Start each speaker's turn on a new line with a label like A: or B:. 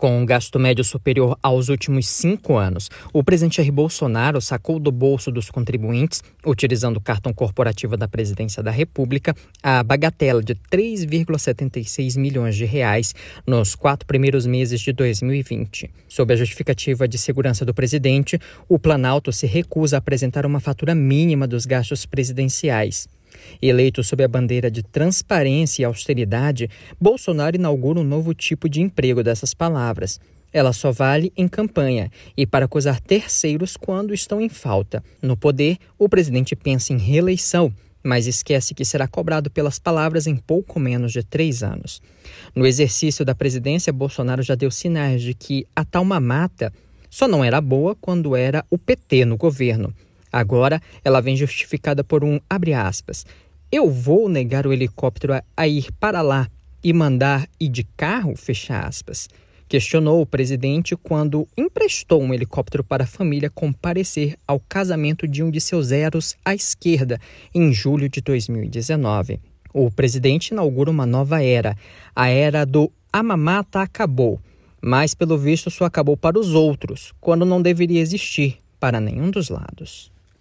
A: Com um gasto médio superior aos últimos cinco anos, o presidente Jair Bolsonaro sacou do bolso dos contribuintes, utilizando o cartão corporativo da presidência da República, a bagatela de 3,76 milhões de reais nos quatro primeiros meses de 2020. Sob a justificativa de segurança do presidente, o Planalto se recusa a apresentar uma fatura mínima dos gastos presidenciais. Eleito sob a bandeira de transparência e austeridade, Bolsonaro inaugura um novo tipo de emprego dessas palavras. Ela só vale em campanha e para acusar terceiros quando estão em falta. No poder, o presidente pensa em reeleição, mas esquece que será cobrado pelas palavras em pouco menos de três anos. No exercício da presidência, Bolsonaro já deu sinais de que a tal mamata só não era boa quando era o PT no governo. Agora, ela vem justificada por um abre aspas. Eu vou negar o helicóptero a, a ir para lá e mandar ir de carro? Fecha aspas. Questionou o presidente quando emprestou um helicóptero para a família comparecer ao casamento de um de seus eros à esquerda em julho de 2019. O presidente inaugura uma nova era, a era do a mamata acabou, mas pelo visto só acabou para os outros, quando não deveria existir para nenhum dos lados.